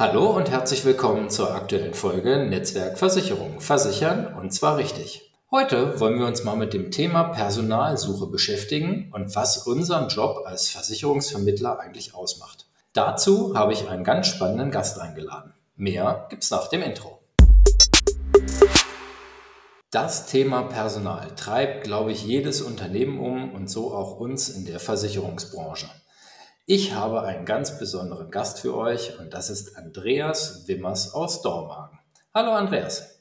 Hallo und herzlich willkommen zur aktuellen Folge Netzwerk Versicherung. Versichern und zwar richtig. Heute wollen wir uns mal mit dem Thema Personalsuche beschäftigen und was unseren Job als Versicherungsvermittler eigentlich ausmacht. Dazu habe ich einen ganz spannenden Gast eingeladen. Mehr gibt's nach dem Intro. Das Thema Personal treibt, glaube ich, jedes Unternehmen um und so auch uns in der Versicherungsbranche. Ich habe einen ganz besonderen Gast für euch und das ist Andreas Wimmers aus Dormagen. Hallo Andreas.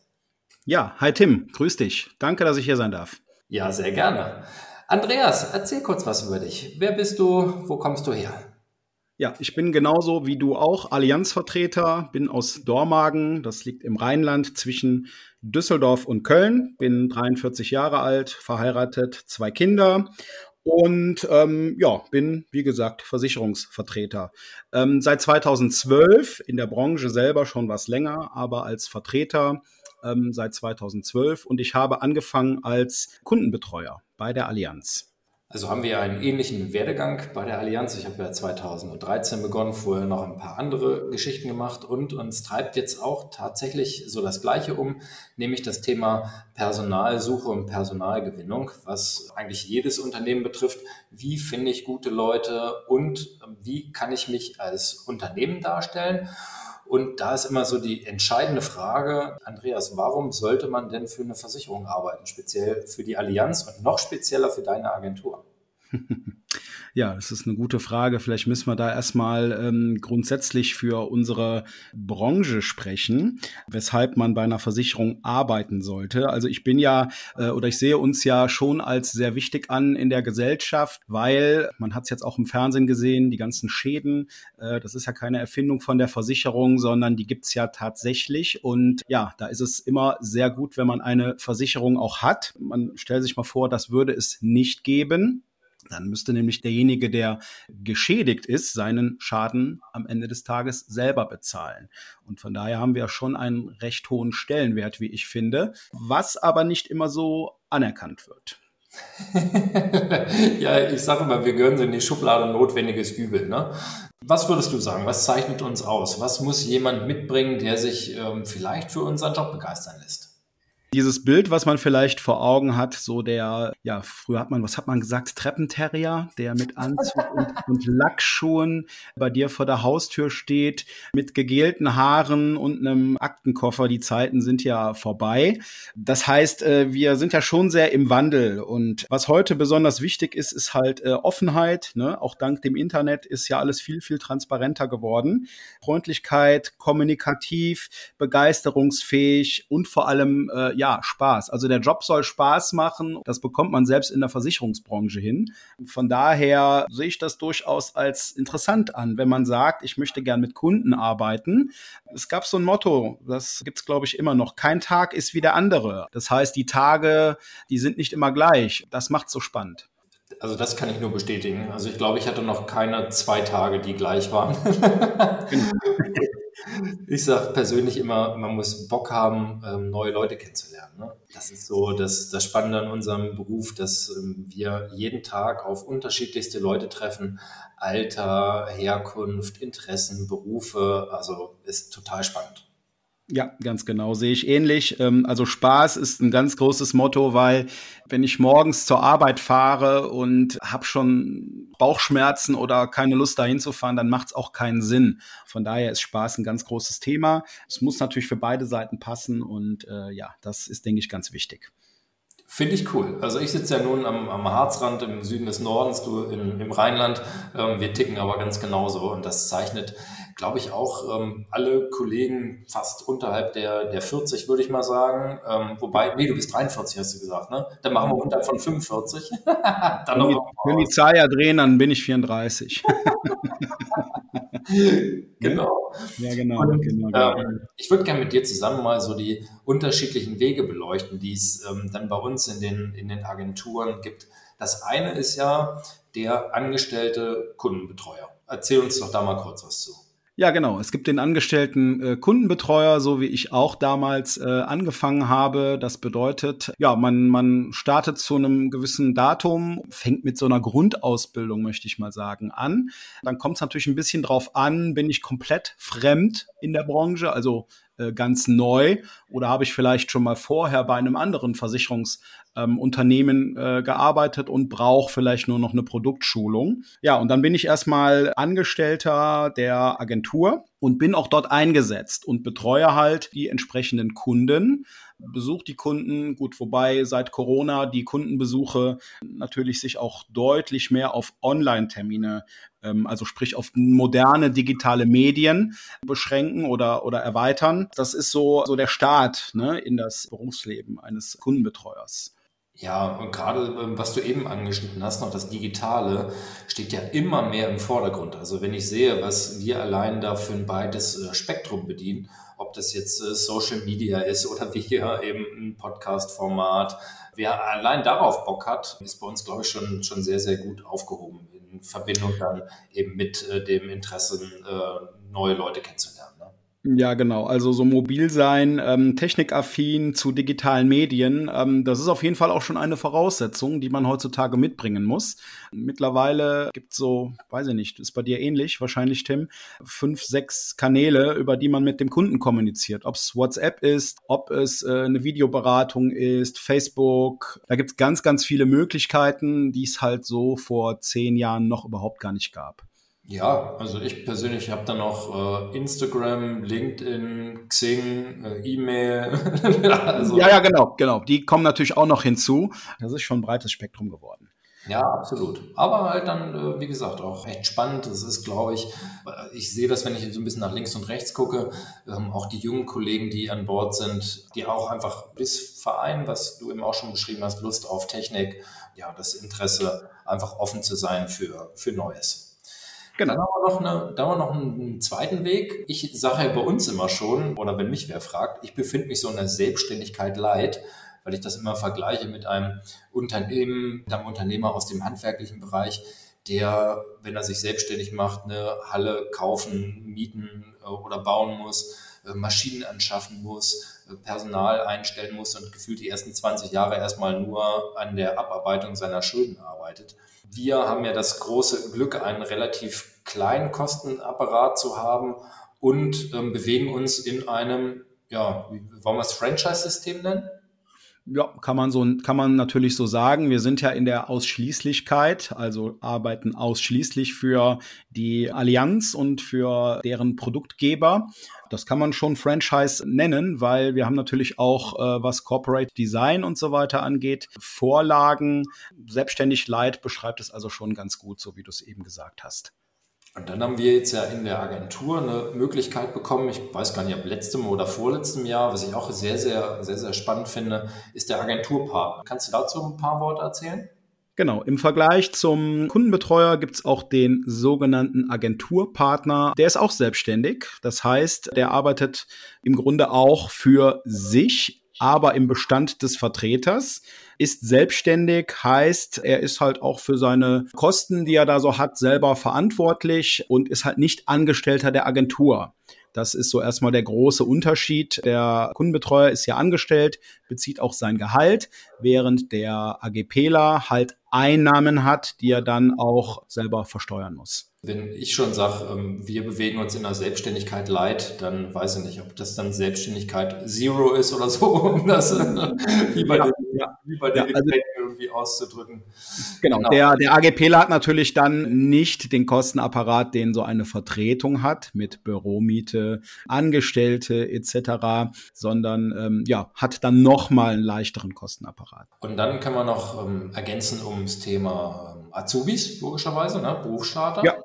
Ja, hi Tim, grüß dich. Danke, dass ich hier sein darf. Ja, sehr gerne. Andreas, erzähl kurz was über dich. Wer bist du? Wo kommst du her? Ja, ich bin genauso wie du auch Allianzvertreter, bin aus Dormagen, das liegt im Rheinland zwischen Düsseldorf und Köln, bin 43 Jahre alt, verheiratet, zwei Kinder und ähm, ja, bin, wie gesagt, Versicherungsvertreter. Ähm, seit 2012 in der Branche selber schon was länger, aber als Vertreter ähm, seit 2012 und ich habe angefangen als Kundenbetreuer bei der Allianz. Also haben wir einen ähnlichen Werdegang bei der Allianz. Ich habe ja 2013 begonnen, vorher noch ein paar andere Geschichten gemacht und uns treibt jetzt auch tatsächlich so das Gleiche um, nämlich das Thema Personalsuche und Personalgewinnung, was eigentlich jedes Unternehmen betrifft. Wie finde ich gute Leute und wie kann ich mich als Unternehmen darstellen? Und da ist immer so die entscheidende Frage, Andreas, warum sollte man denn für eine Versicherung arbeiten, speziell für die Allianz und noch spezieller für deine Agentur? Ja, das ist eine gute Frage. Vielleicht müssen wir da erstmal ähm, grundsätzlich für unsere Branche sprechen, weshalb man bei einer Versicherung arbeiten sollte. Also ich bin ja äh, oder ich sehe uns ja schon als sehr wichtig an in der Gesellschaft, weil man hat es jetzt auch im Fernsehen gesehen, die ganzen Schäden, äh, das ist ja keine Erfindung von der Versicherung, sondern die gibt's ja tatsächlich. Und ja, da ist es immer sehr gut, wenn man eine Versicherung auch hat. Man stellt sich mal vor, das würde es nicht geben dann müsste nämlich derjenige, der geschädigt ist, seinen Schaden am Ende des Tages selber bezahlen. Und von daher haben wir schon einen recht hohen Stellenwert, wie ich finde, was aber nicht immer so anerkannt wird. ja, ich sage mal, wir gehören in die Schublade notwendiges Übel. Ne? Was würdest du sagen? Was zeichnet uns aus? Was muss jemand mitbringen, der sich ähm, vielleicht für unseren Job begeistern lässt? Dieses Bild, was man vielleicht vor Augen hat, so der, ja, früher hat man, was hat man gesagt, Treppenterrier, der mit Anzug und, und Lackschuhen bei dir vor der Haustür steht, mit gegelten Haaren und einem Aktenkoffer. Die Zeiten sind ja vorbei. Das heißt, äh, wir sind ja schon sehr im Wandel. Und was heute besonders wichtig ist, ist halt äh, Offenheit. Ne? Auch dank dem Internet ist ja alles viel, viel transparenter geworden. Freundlichkeit, kommunikativ, begeisterungsfähig und vor allem äh, ja, Spaß. Also der Job soll Spaß machen. Das bekommt man selbst in der Versicherungsbranche hin. Von daher sehe ich das durchaus als interessant an, wenn man sagt, ich möchte gern mit Kunden arbeiten. Es gab so ein Motto, das gibt's glaube ich immer noch. Kein Tag ist wie der andere. Das heißt, die Tage, die sind nicht immer gleich. Das macht so spannend. Also das kann ich nur bestätigen. Also ich glaube, ich hatte noch keine zwei Tage, die gleich waren. Ich sage persönlich immer, man muss Bock haben, ähm, neue Leute kennenzulernen. Ne? Das ist so das, das Spannende an unserem Beruf, dass ähm, wir jeden Tag auf unterschiedlichste Leute treffen. Alter, Herkunft, Interessen, Berufe. Also ist total spannend. Ja, ganz genau, sehe ich ähnlich. Ähm, also Spaß ist ein ganz großes Motto, weil wenn ich morgens zur Arbeit fahre und habe schon Bauchschmerzen oder keine Lust dahin zu fahren, dann macht es auch keinen Sinn. Von daher ist Spaß ein ganz großes Thema. Es muss natürlich für beide Seiten passen und äh, ja, das ist, denke ich, ganz wichtig. Finde ich cool. Also ich sitze ja nun am, am Harzrand im Süden des Nordens, du in, im Rheinland. Ähm, wir ticken aber ganz genauso und das zeichnet glaube ich, auch ähm, alle Kollegen fast unterhalb der, der 40, würde ich mal sagen. Ähm, wobei, nee, du bist 43, hast du gesagt, ne? Dann machen wir unterhalb von 45. dann wenn, die, wenn die Zahl ja drehen, dann bin ich 34. genau. Ja, genau. Und, genau, genau. Ähm, ich würde gerne mit dir zusammen mal so die unterschiedlichen Wege beleuchten, die es ähm, dann bei uns in den, in den Agenturen gibt. Das eine ist ja der angestellte Kundenbetreuer. Erzähl uns doch da mal kurz was zu. Ja, genau. Es gibt den angestellten äh, Kundenbetreuer, so wie ich auch damals äh, angefangen habe. Das bedeutet, ja, man, man startet zu einem gewissen Datum, fängt mit so einer Grundausbildung, möchte ich mal sagen, an. Dann kommt es natürlich ein bisschen drauf an, bin ich komplett fremd in der Branche, also äh, ganz neu oder habe ich vielleicht schon mal vorher bei einem anderen Versicherungsunternehmen ähm, äh, gearbeitet und brauche vielleicht nur noch eine Produktschulung. Ja, und dann bin ich erstmal Angestellter der Agentur und bin auch dort eingesetzt und betreue halt die entsprechenden Kunden besucht die Kunden. Gut, wobei seit Corona die Kundenbesuche natürlich sich auch deutlich mehr auf Online-Termine, also sprich auf moderne digitale Medien beschränken oder, oder erweitern. Das ist so, so der Start ne, in das Berufsleben eines Kundenbetreuers. Ja, und gerade ähm, was du eben angeschnitten hast, noch das Digitale, steht ja immer mehr im Vordergrund. Also wenn ich sehe, was wir allein da für ein breites äh, Spektrum bedienen, ob das jetzt äh, Social Media ist oder wie hier eben ein Podcast-Format, wer allein darauf Bock hat, ist bei uns, glaube ich, schon, schon sehr, sehr gut aufgehoben in Verbindung dann eben mit äh, dem Interesse, neue Leute kennenzulernen. Ja, genau. Also so mobil sein, ähm, technikaffin zu digitalen Medien, ähm, das ist auf jeden Fall auch schon eine Voraussetzung, die man heutzutage mitbringen muss. Mittlerweile gibt es so, weiß ich nicht, ist bei dir ähnlich, wahrscheinlich Tim, fünf, sechs Kanäle, über die man mit dem Kunden kommuniziert. Ob es WhatsApp ist, ob es äh, eine Videoberatung ist, Facebook. Da gibt es ganz, ganz viele Möglichkeiten, die es halt so vor zehn Jahren noch überhaupt gar nicht gab. Ja, also ich persönlich habe dann noch äh, Instagram, LinkedIn, Xing, äh, E-Mail. also, ja, ja, genau, genau. Die kommen natürlich auch noch hinzu. Das ist schon ein breites Spektrum geworden. Ja, absolut. Aber halt dann, äh, wie gesagt, auch echt spannend. Das ist, glaube ich, äh, ich sehe das, wenn ich so ein bisschen nach links und rechts gucke, ähm, auch die jungen Kollegen, die an Bord sind, die auch einfach bis Verein, was du eben auch schon beschrieben hast, Lust auf Technik, ja, das Interesse, einfach offen zu sein für, für Neues. Genau. Dann haben wir noch, eine, dann haben wir noch einen zweiten Weg. Ich sage ja bei uns immer schon, oder wenn mich wer fragt, ich befinde mich so in der Selbstständigkeit leid, weil ich das immer vergleiche mit einem Unternehmen, einem Unternehmer aus dem handwerklichen Bereich, der, wenn er sich selbstständig macht, eine Halle kaufen, mieten äh, oder bauen muss, äh, Maschinen anschaffen muss, Personal einstellen muss und gefühlt die ersten 20 Jahre erstmal nur an der Abarbeitung seiner Schulden arbeitet. Wir haben ja das große Glück, einen relativ kleinen Kostenapparat zu haben und ähm, bewegen uns in einem, ja, wie wollen wir es Franchise-System nennen? Ja, kann man so, kann man natürlich so sagen. Wir sind ja in der Ausschließlichkeit, also arbeiten ausschließlich für die Allianz und für deren Produktgeber. Das kann man schon Franchise nennen, weil wir haben natürlich auch, äh, was Corporate Design und so weiter angeht, Vorlagen. Selbstständig Light beschreibt es also schon ganz gut, so wie du es eben gesagt hast. Und dann haben wir jetzt ja in der Agentur eine Möglichkeit bekommen, ich weiß gar nicht, ob letztem oder vorletztem Jahr, was ich auch sehr, sehr, sehr, sehr spannend finde, ist der Agenturpartner. Kannst du dazu ein paar Worte erzählen? Genau, im Vergleich zum Kundenbetreuer gibt es auch den sogenannten Agenturpartner. Der ist auch selbstständig. Das heißt, der arbeitet im Grunde auch für sich, aber im Bestand des Vertreters ist selbstständig, heißt, er ist halt auch für seine Kosten, die er da so hat, selber verantwortlich und ist halt nicht Angestellter der Agentur. Das ist so erstmal der große Unterschied. Der Kundenbetreuer ist ja angestellt, bezieht auch sein Gehalt, während der AGPler halt Einnahmen hat, die er dann auch selber versteuern muss. Wenn ich schon sage, ähm, wir bewegen uns in der Selbstständigkeit light, dann weiß ich nicht, ob das dann Selbstständigkeit Zero ist oder so, um das wie bei ja, den, ja. Wie bei den ja, also, irgendwie auszudrücken. Genau, genau. Der, der AGPler hat natürlich dann nicht den Kostenapparat, den so eine Vertretung hat mit Büromiete, Angestellte etc., sondern ähm, ja, hat dann nochmal einen leichteren Kostenapparat. Und dann kann man noch ähm, ergänzen ums Thema ähm, Azubis, logischerweise, ne? Berufsstarter. Ja.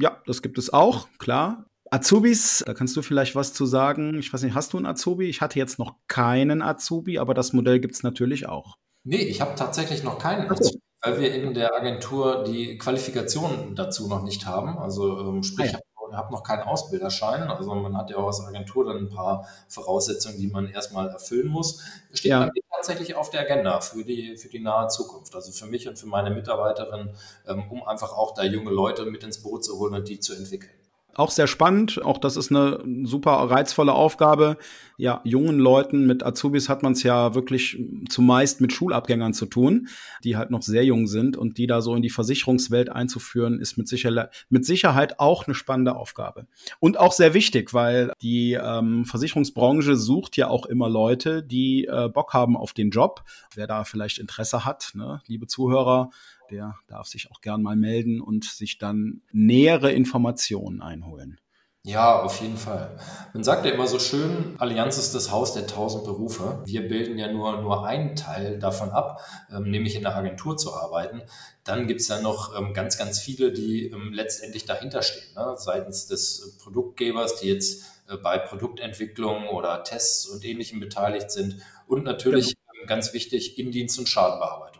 Ja, das gibt es auch, klar. Azubis, da kannst du vielleicht was zu sagen. Ich weiß nicht, hast du einen Azubi? Ich hatte jetzt noch keinen Azubi, aber das Modell gibt es natürlich auch. Nee, ich habe tatsächlich noch keinen Azubi, weil wir in der Agentur die Qualifikation dazu noch nicht haben. Also ähm, sprich, ah, ja. ich habe noch keinen Ausbilderschein. Also man hat ja auch als Agentur dann ein paar Voraussetzungen, die man erstmal erfüllen muss. Steht ja. Tatsächlich auf der Agenda für die, für die nahe Zukunft. Also für mich und für meine Mitarbeiterin, ähm, um einfach auch da junge Leute mit ins Boot zu holen und die zu entwickeln. Auch sehr spannend. Auch das ist eine super reizvolle Aufgabe. Ja, jungen Leuten mit Azubis hat man es ja wirklich zumeist mit Schulabgängern zu tun, die halt noch sehr jung sind und die da so in die Versicherungswelt einzuführen, ist mit, sicher, mit Sicherheit auch eine spannende Aufgabe. Und auch sehr wichtig, weil die ähm, Versicherungsbranche sucht ja auch immer Leute, die äh, Bock haben auf den Job. Wer da vielleicht Interesse hat, ne, liebe Zuhörer, der darf sich auch gern mal melden und sich dann nähere Informationen einholen. Ja, auf jeden Fall. Man sagt ja immer so schön, Allianz ist das Haus der tausend Berufe. Wir bilden ja nur, nur einen Teil davon ab, ähm, nämlich in der Agentur zu arbeiten. Dann gibt's ja noch ähm, ganz, ganz viele, die ähm, letztendlich dahinter stehen, ne? seitens des Produktgebers, die jetzt äh, bei Produktentwicklung oder Tests und Ähnlichem beteiligt sind. Und natürlich genau. ganz wichtig, Indienst- und Schadenbearbeitung.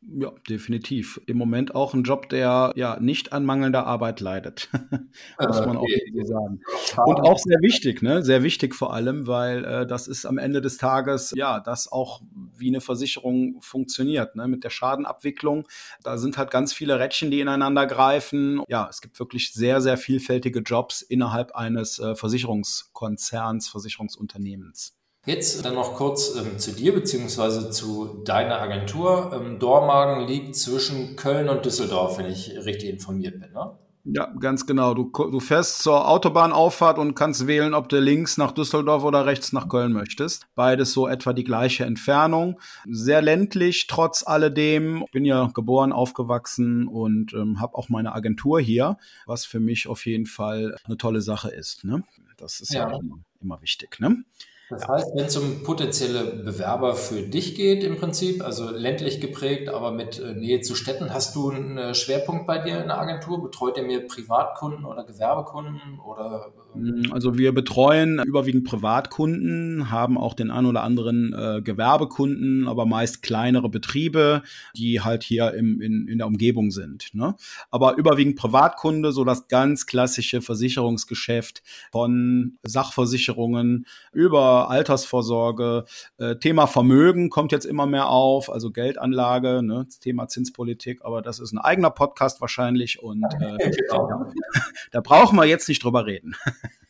Ja, definitiv. Im Moment auch ein Job, der ja nicht an mangelnder Arbeit leidet. Muss man auch so sagen. Und auch sehr wichtig, ne? Sehr wichtig vor allem, weil äh, das ist am Ende des Tages, ja, das auch wie eine Versicherung funktioniert, ne? Mit der Schadenabwicklung. Da sind halt ganz viele Rädchen, die ineinander greifen. Ja, es gibt wirklich sehr, sehr vielfältige Jobs innerhalb eines äh, Versicherungskonzerns, Versicherungsunternehmens. Jetzt dann noch kurz ähm, zu dir beziehungsweise zu deiner Agentur. Ähm, Dormagen liegt zwischen Köln und Düsseldorf, wenn ich richtig informiert bin. Ne? Ja, ganz genau. Du, du fährst zur Autobahnauffahrt und kannst wählen, ob du links nach Düsseldorf oder rechts nach Köln möchtest. Beides so etwa die gleiche Entfernung. Sehr ländlich, trotz alledem. Ich bin ja geboren, aufgewachsen und ähm, habe auch meine Agentur hier, was für mich auf jeden Fall eine tolle Sache ist. Ne? Das ist ja, ja immer, immer wichtig. Ne? Das heißt, wenn es um potenzielle Bewerber für dich geht im Prinzip, also ländlich geprägt, aber mit äh, Nähe zu Städten, hast du einen äh, Schwerpunkt bei dir in der Agentur? Betreut ihr mir Privatkunden oder Gewerbekunden oder? Ähm? Mm, also wir betreuen überwiegend Privatkunden, haben auch den ein oder anderen äh, Gewerbekunden, aber meist kleinere Betriebe, die halt hier im, in, in der Umgebung sind. Ne? Aber überwiegend Privatkunde, so das ganz klassische Versicherungsgeschäft von Sachversicherungen über Altersvorsorge, äh, Thema Vermögen kommt jetzt immer mehr auf, also Geldanlage, ne, Thema Zinspolitik, aber das ist ein eigener Podcast wahrscheinlich und äh, genau. da brauchen wir jetzt nicht drüber reden.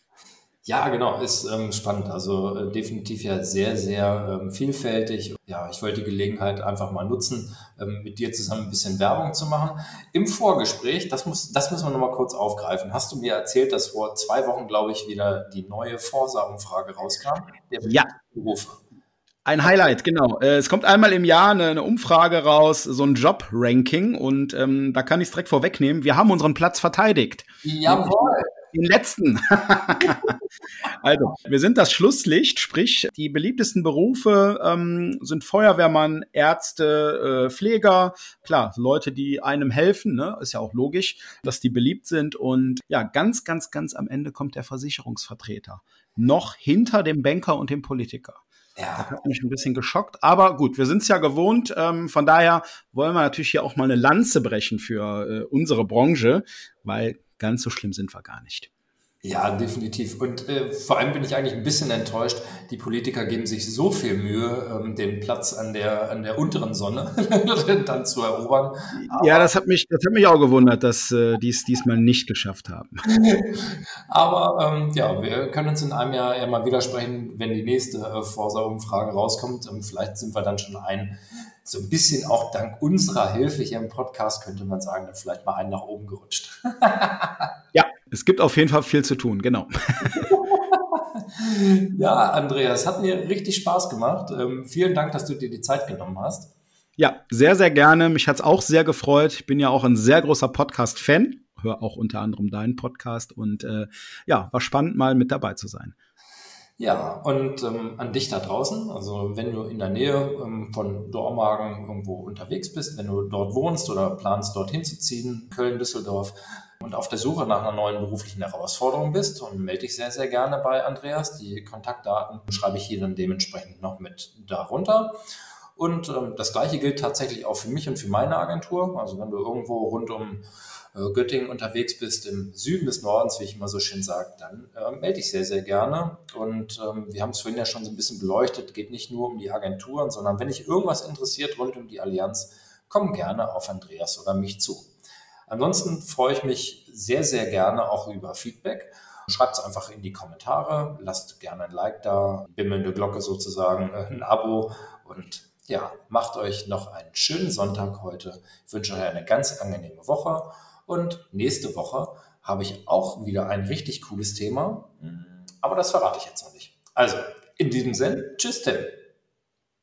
Ja, genau, ist ähm, spannend. Also äh, definitiv ja sehr, sehr ähm, vielfältig. Ja, ich wollte die Gelegenheit einfach mal nutzen, ähm, mit dir zusammen ein bisschen Werbung zu machen. Im Vorgespräch, das, muss, das müssen wir nochmal kurz aufgreifen, hast du mir erzählt, dass vor zwei Wochen, glaube ich, wieder die neue Forsa-Umfrage rauskam. ja. Berufe. Ein Highlight, genau. Äh, es kommt einmal im Jahr eine, eine Umfrage raus, so ein Job-Ranking und ähm, da kann ich es direkt vorwegnehmen. Wir haben unseren Platz verteidigt. Jawohl. Den letzten. also, wir sind das Schlusslicht, sprich, die beliebtesten Berufe ähm, sind Feuerwehrmann, Ärzte, äh, Pfleger, klar, Leute, die einem helfen, ne? ist ja auch logisch, dass die beliebt sind. Und ja, ganz, ganz, ganz am Ende kommt der Versicherungsvertreter. Noch hinter dem Banker und dem Politiker. Ja. Das hat mich ein bisschen geschockt. Aber gut, wir sind es ja gewohnt. Ähm, von daher wollen wir natürlich hier auch mal eine Lanze brechen für äh, unsere Branche, weil ganz so schlimm sind wir gar nicht. Ja, definitiv. Und äh, vor allem bin ich eigentlich ein bisschen enttäuscht. Die Politiker geben sich so viel Mühe, ähm, den Platz an der, an der unteren Sonne dann zu erobern. Aber, ja, das hat mich, das hat mich auch gewundert, dass äh, die es diesmal nicht geschafft haben. Aber ähm, ja, wir können uns in einem Jahr ja mal widersprechen, wenn die nächste äh, Forsa-Umfrage rauskommt. Ähm, vielleicht sind wir dann schon ein so ein bisschen auch dank unserer Hilfe hier im Podcast, könnte man sagen, vielleicht mal einen nach oben gerutscht. ja, es gibt auf jeden Fall viel zu tun, genau. ja, Andreas, hat mir richtig Spaß gemacht. Ähm, vielen Dank, dass du dir die Zeit genommen hast. Ja, sehr, sehr gerne. Mich hat es auch sehr gefreut. Ich bin ja auch ein sehr großer Podcast-Fan, höre auch unter anderem deinen Podcast und äh, ja, war spannend, mal mit dabei zu sein. Ja, und ähm, an dich da draußen, also wenn du in der Nähe ähm, von Dormagen irgendwo unterwegs bist, wenn du dort wohnst oder planst, dorthin zu ziehen, Köln, Düsseldorf, und auf der Suche nach einer neuen beruflichen Herausforderung bist und melde dich sehr, sehr gerne bei Andreas. Die Kontaktdaten schreibe ich hier dann dementsprechend noch mit darunter. Und ähm, das gleiche gilt tatsächlich auch für mich und für meine Agentur. Also wenn du irgendwo rund um Göttingen unterwegs bist, im Süden des Nordens, wie ich immer so schön sage, dann äh, melde dich sehr, sehr gerne. Und ähm, wir haben es vorhin ja schon so ein bisschen beleuchtet, geht nicht nur um die Agenturen, sondern wenn dich irgendwas interessiert rund um die Allianz, komm gerne auf Andreas oder mich zu. Ansonsten freue ich mich sehr, sehr gerne auch über Feedback. Schreibt es einfach in die Kommentare, lasst gerne ein Like da, bimmelnde Glocke sozusagen, äh, ein Abo und ja, macht euch noch einen schönen Sonntag heute. Ich wünsche euch eine ganz angenehme Woche und nächste Woche habe ich auch wieder ein richtig cooles Thema, aber das verrate ich jetzt noch nicht. Also, in diesem Sinne, tschüss Tim.